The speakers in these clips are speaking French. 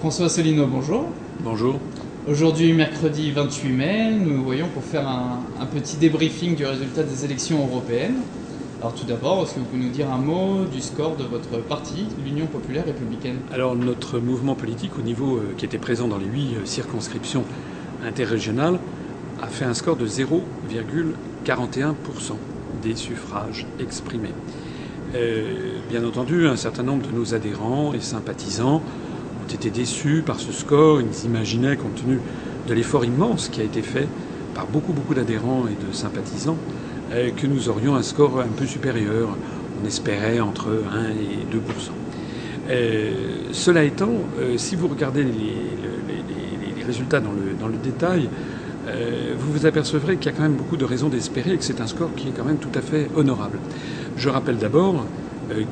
François Solino, bonjour. Bonjour. Aujourd'hui, mercredi 28 mai, nous nous voyons pour faire un, un petit débriefing du résultat des élections européennes. Alors tout d'abord, est-ce que vous pouvez nous dire un mot du score de votre parti, l'Union populaire républicaine? Alors notre mouvement politique au niveau euh, qui était présent dans les huit euh, circonscriptions interrégionales a fait un score de 0,41% des suffrages exprimés. Euh, bien entendu, un certain nombre de nos adhérents et sympathisants été déçus par ce score. Ils imaginaient, compte tenu de l'effort immense qui a été fait par beaucoup, beaucoup d'adhérents et de sympathisants, euh, que nous aurions un score un peu supérieur. On espérait entre 1 et 2% euh, Cela étant, euh, si vous regardez les, résultats dans le, détail, euh, vous vous apercevrez qu'il y a quand même beaucoup de raisons d'espérer et que c'est un score qui est quand même tout à fait honorable. Je rappelle d'abord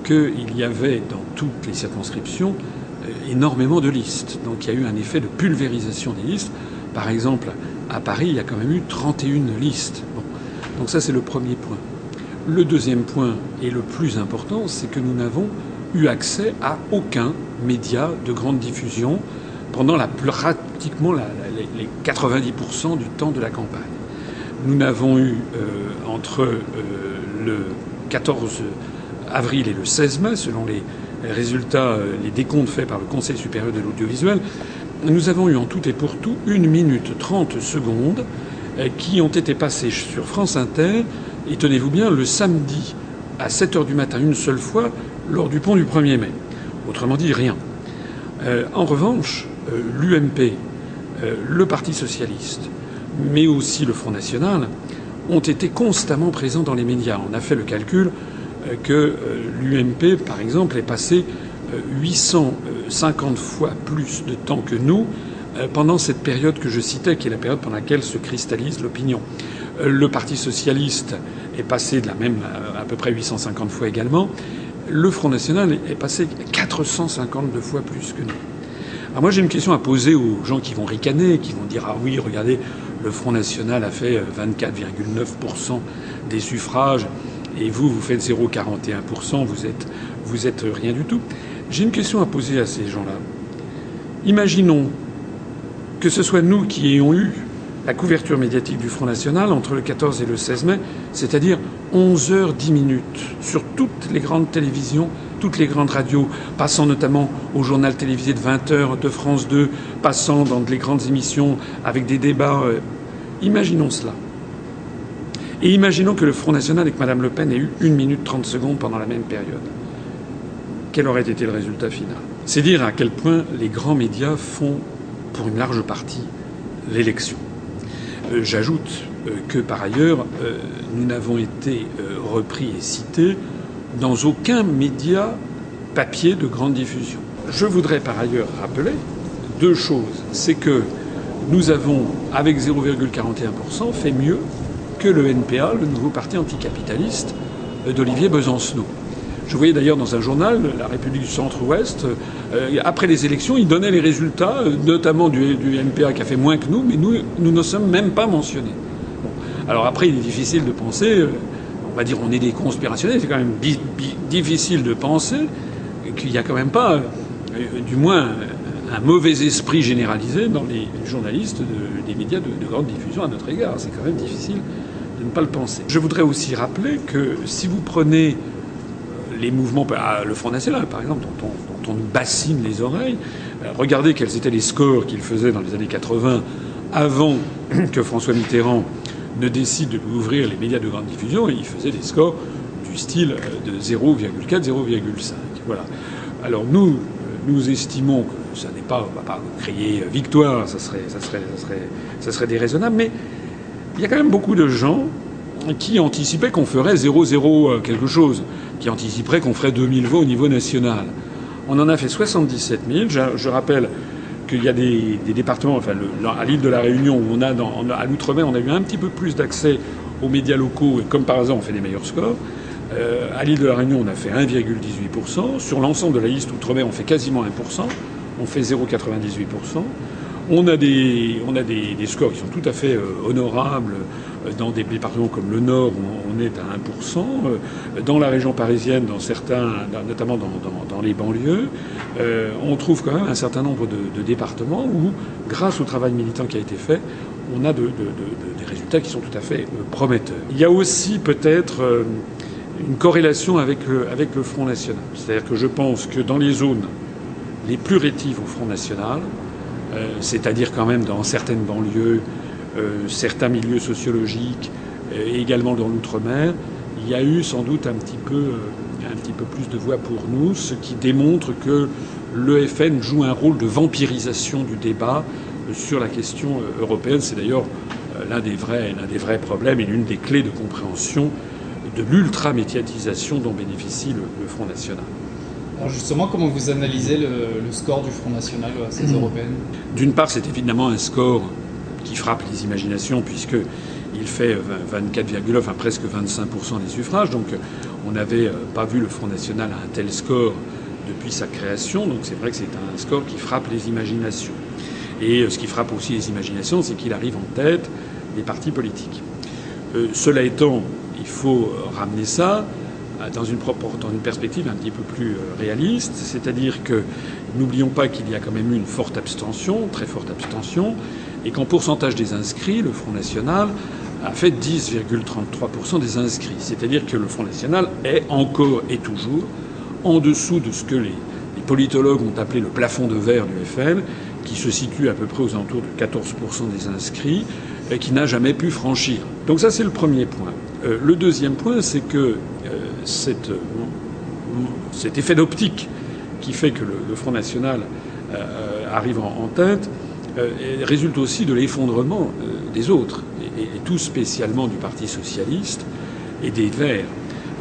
qu'il y avait dans toutes les circonscriptions énormément de listes. Donc il y a eu un effet de pulvérisation des listes. Par exemple, à Paris, il y a quand même eu 31 listes. Donc ça, c'est le premier point. Le deuxième point, et le plus important, c'est que nous n'avons eu accès à aucun média de grande diffusion pendant la, pratiquement les 90% du temps de la campagne. Nous n'avons eu euh, entre euh, le 14 avril et le 16 mai, selon les résultats, euh, les décomptes faits par le Conseil supérieur de l'audiovisuel, nous avons eu en tout et pour tout une minute 30 secondes qui ont été passées sur France Inter, et tenez-vous bien, le samedi à 7 heures du matin une seule fois lors du pont du 1er mai. Autrement dit, rien. Euh, en revanche, euh, l'UMP, euh, le Parti socialiste, mais aussi le Front national, ont été constamment présents dans les médias. On a fait le calcul euh, que euh, l'UMP, par exemple, est passé 850 fois plus de temps que nous pendant cette période que je citais, qui est la période pendant laquelle se cristallise l'opinion. Le Parti socialiste est passé de la même à peu près 850 fois également. Le Front national est passé 452 fois plus que nous. Alors moi j'ai une question à poser aux gens qui vont ricaner, qui vont dire ah oui regardez le Front national a fait 24,9% des suffrages et vous vous faites 0,41%, vous êtes vous êtes rien du tout. J'ai une question à poser à ces gens-là. Imaginons que ce soit nous qui ayons eu la couverture médiatique du Front National entre le 14 et le 16 mai, c'est-à-dire 11 heures 10 minutes sur toutes les grandes télévisions, toutes les grandes radios, passant notamment au journal télévisé de 20 heures de France 2, passant dans les grandes émissions avec des débats. Euh, imaginons cela. Et imaginons que le Front National que Mme Le Pen ait eu 1 minute 30 secondes pendant la même période. Quel aurait été le résultat final? C'est dire à quel point les grands médias font, pour une large partie, l'élection. Euh, J'ajoute euh, que par ailleurs, euh, nous n'avons été repris et cités dans aucun média papier de grande diffusion. Je voudrais par ailleurs rappeler deux choses. C'est que nous avons, avec 0,41%, fait mieux que le NPA, le nouveau parti anticapitaliste d'Olivier Besancenot. Je voyais d'ailleurs dans un journal, La République du Centre-Ouest, euh, après les élections, il donnait les résultats, notamment du, du, NPA qui a fait moins que nous, mais nous, nous ne sommes même pas mentionnés. Alors après, il est difficile de penser, euh, on va dire on est des conspirationnels, c'est quand même difficile de penser qu'il n'y a quand même pas, euh, du moins, un mauvais esprit généralisé dans les journalistes de, des médias de grande diffusion à notre égard. C'est quand même difficile de ne pas le penser. Je voudrais aussi rappeler que si vous prenez les mouvements, ah, le Front National par exemple, dont on, nous bassine les oreilles, euh, regardez quels étaient les scores qu'il faisait dans les années 80 avant que François Mitterrand ne décide d'ouvrir les médias de grande diffusion, et il faisait des scores du style euh, de 0,4, 0,5. Voilà. Alors nous, nous estimons que ça n'est pas, on va pas crier victoire, ça serait, ça serait, ça serait, ça serait déraisonnable, mais il y a quand même beaucoup de gens qui anticipaient qu'on ferait 0,0 quelque chose, qui anticiperaient qu'on ferait 2000 voix au niveau national. On en a fait 77 000. Je, rappelle qu'il y a des, départements, enfin à l'île de la Réunion, où on a, à l'outre-mer, on a eu un petit peu plus d'accès aux médias locaux, et comme par hasard, on fait des meilleurs scores. Euh, à l'île de la Réunion, on a fait 1,18%. Sur l'ensemble de la liste outre-mer, on fait quasiment 1%. On fait 0,98%. On a des, on a des, scores qui sont tout à fait euh, honorables euh, dans des départements comme le Nord, où on est à 1%. Euh, dans la région parisienne, dans certains, notamment dans, les banlieues, on trouve quand même un certain nombre de, départements où, grâce au travail militant qui a été fait, on a des résultats qui sont tout à fait prometteurs. Il y a aussi peut-être une corrélation avec avec le Front National. C'est-à-dire que je pense que dans les zones les plus rétives au Front National, euh, c'est-à-dire quand même dans certaines banlieues, euh, certains milieux sociologiques, euh, et également dans l'outre-mer, il y a eu sans doute un petit peu, plus de voix pour nous, ce qui démontre que l'EFN joue un rôle de vampirisation du débat sur la question européenne. C'est d'ailleurs l'un des vrais, l'un des vrais problèmes et l'une des clés de compréhension de l'ultra-médiatisation dont bénéficie le Front National. Alors justement, comment vous analysez le, score du Front National à ces hmm. européennes? D'une part, c'est évidemment un score qui frappe les imaginations puisqu'il fait 24, enfin presque 25% des suffrages. Donc on n'avait euh, pas vu le Front National à un tel score depuis sa création. Donc c'est vrai que c'est un score qui frappe les imaginations. Et euh, ce qui frappe aussi les imaginations, c'est qu'il arrive en tête des partis politiques. Euh, cela étant, il faut ramener ça dans une, dans une perspective un petit peu plus euh, réaliste, c'est-à-dire que n'oublions pas qu'il y a quand même eu une forte abstention, très forte abstention, et qu'en pourcentage des inscrits, le Front National a fait 10,33% des inscrits. C'est-à-dire que le Front National est encore et toujours en dessous de ce que les, les politologues ont appelé le plafond de verre du FN, qui se situe à peu près aux alentours de 14% des inscrits, et qui n'a jamais pu franchir. Donc ça, c'est le premier point. Euh, le deuxième point, c'est que cet, effet d'optique qui fait que le, Front National euh, arrive en, tête euh, résulte aussi de l'effondrement euh, des autres, et, tout spécialement du Parti socialiste et des Verts.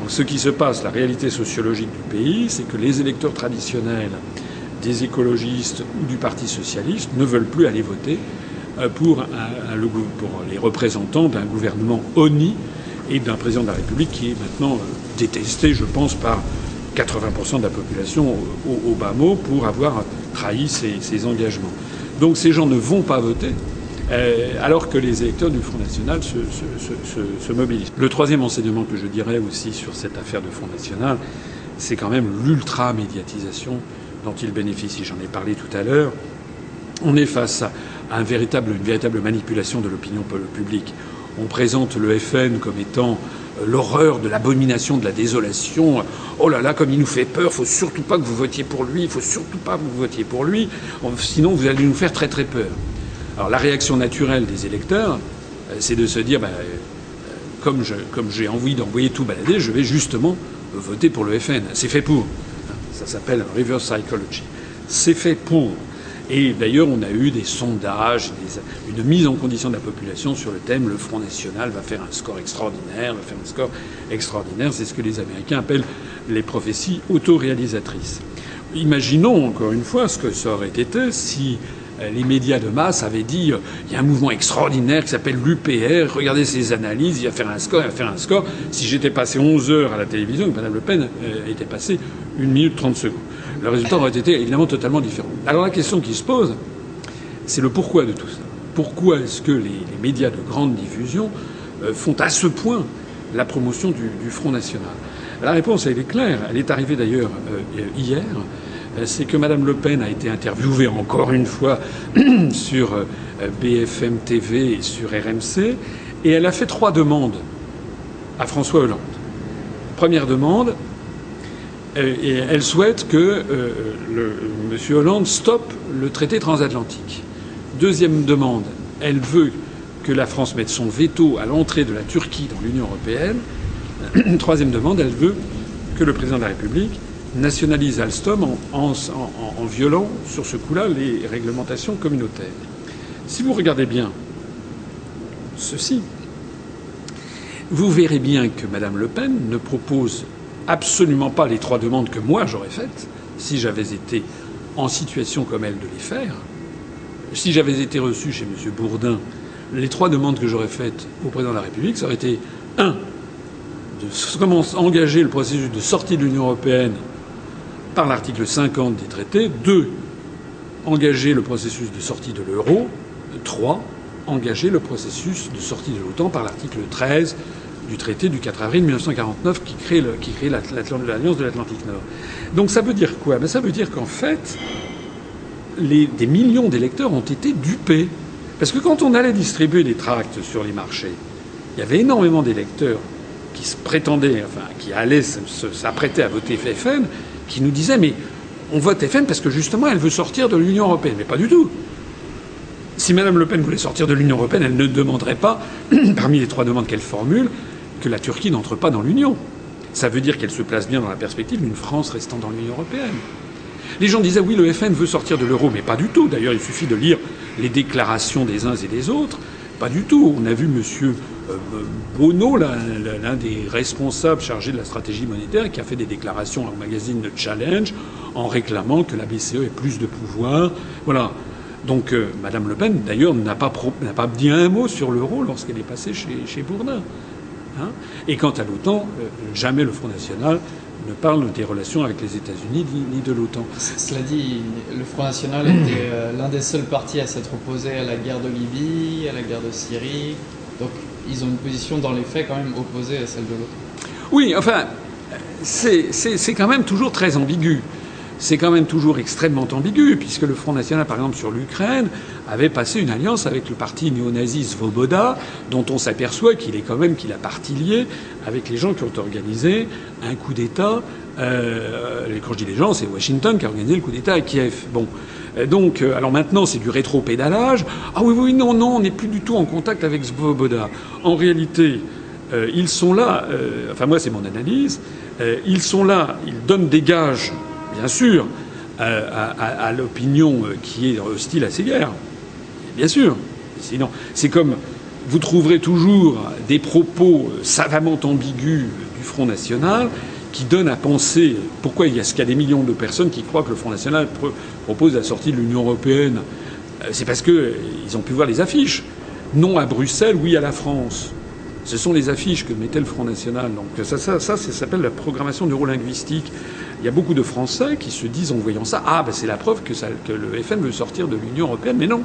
ce qui se passe, la réalité sociologique du pays, c'est que les électeurs traditionnels des écologistes ou du Parti socialiste ne veulent plus aller voter pour, pour les représentants d'un gouvernement ONI et d'un président de la République qui est maintenant détesté, je pense, par 80% de la population au, bas mot pour avoir trahi ses, engagements. Donc ces gens ne vont pas voter. Euh, alors que les électeurs du Front National se, mobilisent. Le troisième enseignement que je dirais aussi sur cette affaire de Front National, c'est quand même l'ultra-médiatisation dont il bénéficie. J'en ai parlé tout à l'heure. On est face à une véritable manipulation de l'opinion publique. On présente le FN comme étant l'horreur de l'abomination de la désolation. Oh là là, comme il nous fait peur, faut surtout pas que vous votiez pour lui, il faut surtout pas que vous votiez pour lui, sinon vous allez nous faire très très peur. Alors la réaction naturelle des électeurs, euh, c'est de se dire, bah, euh, comme, j'ai envie d'envoyer tout balader, je vais justement voter pour le FN. C'est fait pour. Ça s'appelle reverse psychology. C'est fait pour. Et d'ailleurs, on a eu des sondages, une mise en condition de la population sur le thème le Front National va faire un score extraordinaire, va faire un score extraordinaire. C'est ce que les Américains appellent les prophéties autoréalisatrices. Imaginons encore une fois ce que ça aurait été si euh, les médias de masse avaient dit euh, il y a un mouvement extraordinaire qui s'appelle l'UPR, regardez ses analyses, il va faire un score, il va faire un score. Si j'étais passé 11 heures à la télévision, Mme Le Pen euh, était passée 1 minute 30 secondes le résultat aurait été évidemment totalement différent. Alors la question qui se pose, c'est le pourquoi de tout ça. Pourquoi est-ce que les, médias de grande diffusion euh, font à ce point la promotion du, Front National? La réponse, elle est claire. Elle est arrivée d'ailleurs euh, hier. Euh, c'est que Mme Le Pen a été interviewée encore une fois sur BFM TV et sur RMC, et elle a fait trois demandes à François Hollande. Première demande, et elle souhaite que euh, M. Hollande stoppe le traité transatlantique. Deuxième demande, elle veut que la France mette son veto à l'entrée de la Turquie dans l'Union européenne. Troisième demande, elle veut que le président de la République nationalise Alstom en, en violant sur ce coup-là les réglementations communautaires. Si vous regardez bien ceci, vous verrez bien que Mme Le Pen ne propose absolument pas les trois demandes que moi j'aurais faites si j'avais été en situation comme elle de les faire. Si j'avais été reçu chez M. Bourdin, les trois demandes que j'aurais faites au président de la République, ça aurait été un, de engager le processus de sortie de l'Union européenne par l'article 50 des traités, deux, engager le processus de sortie de l'euro. Trois, engager le processus de sortie de l'OTAN par l'article 13 du traité du 4 avril 1949 qui crée, l'Alliance de l'Atlantique Nord. Donc ça veut dire quoi? Ben Ça veut dire qu'en fait, des millions d'électeurs ont été dupés. Parce que quand on allait distribuer des tracts sur les marchés, il y avait énormément d'électeurs qui se prétendaient, enfin, qui allaient s'apprêter à voter FN, qui nous disaient mais on vote FN parce que justement elle veut sortir de l'Union européenne. Mais pas du tout. Si Mme Le Pen voulait sortir de l'Union européenne, elle ne demanderait pas, parmi les trois demandes qu'elle formule, que la Turquie n'entre pas dans l'Union. Ça veut dire qu'elle se place bien dans la perspective d'une France restant dans l'Union européenne. Les gens disaient oui, le FN veut sortir de l'euro, mais pas du tout. D'ailleurs, il suffit de lire les déclarations des uns et des autres. Pas du tout. On a vu M. Euh, Bono, l'un des responsables chargés de la stratégie monétaire, qui a fait des déclarations au magazine de Challenge en réclamant que la BCE ait plus de pouvoir. Voilà. Donc, euh, Mme Le Pen, d'ailleurs, n'a pas, dit un mot sur l'euro lorsqu'elle est passée chez Bourdin. Hein et quant à l'OTAN, euh, jamais le Front National ne parle des relations avec les États-Unis ni de l'OTAN. Cela dit, le Front National était l'un des seuls partis à s'être opposé à la guerre de Libye, à la guerre de Syrie. Donc ils ont une position dans les faits quand même opposée à celle de l'autre. Oui, enfin, c'est quand même toujours très ambigu. C'est quand même toujours extrêmement ambigu, puisque le Front National, par exemple, sur l'Ukraine, avait passé une alliance avec le parti néo-nazi Svoboda, dont on s'aperçoit qu'il est quand même qu'il a parti lié avec les gens qui ont organisé un coup d'État. Euh, quand je dis les gens, c'est Washington qui a organisé le coup d'État à Kiev. Bon, euh, donc, euh, alors maintenant, c'est du rétro-pédalage. Ah oui, oui, non, non, on n'est plus du tout en contact avec Svoboda. En réalité, ils sont là, enfin moi c'est mon analyse, ils sont là, ils donnent des gages, bien sûr, à, l'opinion qui est hostile à ces guerres. Bien sûr. Sinon, c'est comme vous trouverez toujours des propos savamment ambigus du Front National qui donne à penser pourquoi il y a, qu'il y a des millions de personnes qui croient que le Front National propose la sortie de l'Union européenne. Euh, c'est parce qu'ils euh, ont pu voir les affiches. Non à Bruxelles, oui à la France. Ce sont les affiches que mettait le Front National. Donc ça, ça, ça, ça s'appelle la programmation neurolinguistique. Il y a beaucoup de Français qui se disent en voyant ça, ah ben c'est la preuve que, le FN veut sortir de l'Union européenne. Mais non.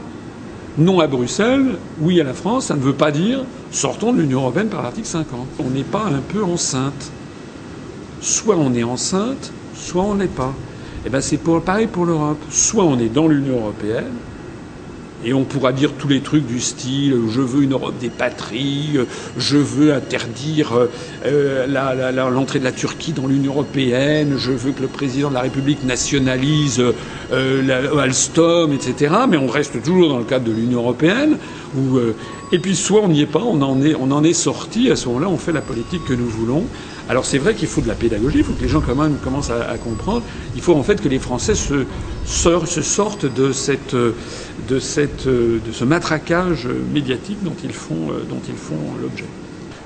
Non à Bruxelles, oui à la France, ça ne veut pas dire sortons de l'Union européenne par l'article 50. On n'est pas un peu enceinte soit on est enceinte, soit on n'est pas. Et eh ben c'est pareil pour l'Europe. Soit on est dans l'Union européenne, et on pourra dire tous les trucs du style je veux une Europe des patries, je veux interdire euh, l'entrée de la Turquie dans l'Union européenne, je veux que le président de la République nationalise euh, Alstom, etc. Mais on reste toujours dans le cadre de l'Union européenne. Euh, et puis soit on n'y est pas, on en est sorti. À ce moment-là, on fait la politique que nous voulons. Alors c'est vrai qu'il faut de la pédagogie, il faut que les gens quand même commencent à, comprendre. Il faut en fait que les Français se, sortent de, cette, de, cette, de ce matraquage médiatique dont ils font, dont ils font l'objet.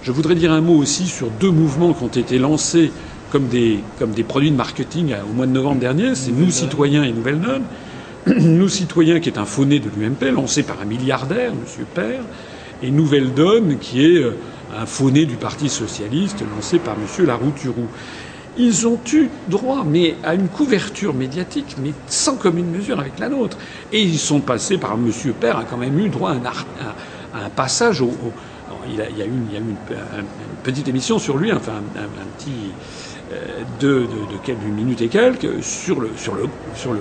Je voudrais dire un mot aussi sur deux mouvements qui ont été lancés comme des, comme des produits de marketing au mois de novembre dernier. C'est Nous Citoyens et Nouvelle Donne. Nous Citoyens, qui est un faux-né de l'UMP, lancé par un milliardaire, M. Père, et Nouvelle Donne, qui est un faux-né du Parti socialiste lancé par M. Larouturou. Ils ont eu droit, mais à une couverture médiatique, mais sans commune mesure avec la nôtre. Et ils sont passés par M. Père a quand même eu droit à un, passage au, il, y a, eu, une, petite émission sur lui, enfin un, petit euh, de, quelques minutes et quelques sur le sur le sur le,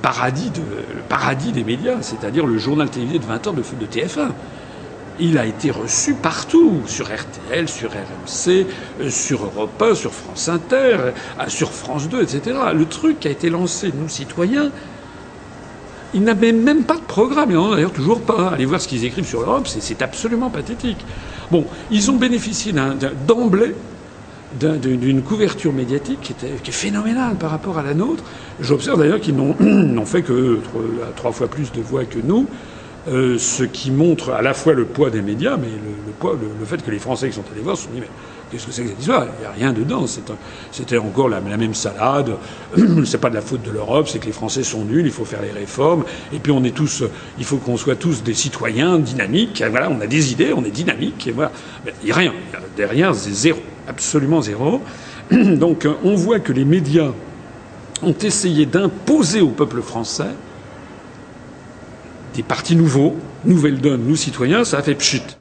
paradis de paradis des médias, c'est-à-dire le journal télévisé de 20 heures de TF1 il a été reçu partout, sur RTL, sur RMC, euh, sur Europe 1, sur France Inter, euh, sur France 2, etc. Le truc a été lancé, nous citoyens, il n'avait même pas de programme, et on d'ailleurs toujours pas. Allez voir ce qu'ils écrivent sur l'Europe, c'est absolument pathétique. Bon, ils ont bénéficié d'emblée d'une couverture médiatique qui, était, qui est phénoménale par rapport à la nôtre. J'observe d'ailleurs qu'ils n'ont fait que trois fois plus de voix que nous. Euh, ce qui montre à la fois le poids des médias, mais le, poids, le, fait que les Français qui sont allés voir se sont dit mais qu'est-ce que c'est que cette histoire? Il n'y a rien dedans. C'était encore la, même salade. c'est pas de la faute de l'Europe, c'est que les Français sont nuls. Il faut faire les réformes. Et puis on est tous, il faut qu'on soit tous des citoyens dynamiques. voilà, on a des idées, on est dynamiques. Et voilà, il n'y a rien. Derrière, c'est zéro, absolument zéro. Donc on voit que les médias ont essayé d'imposer au peuple français des partis nouveaux, nouvelle donne, nous citoyens, ça a fait pchut.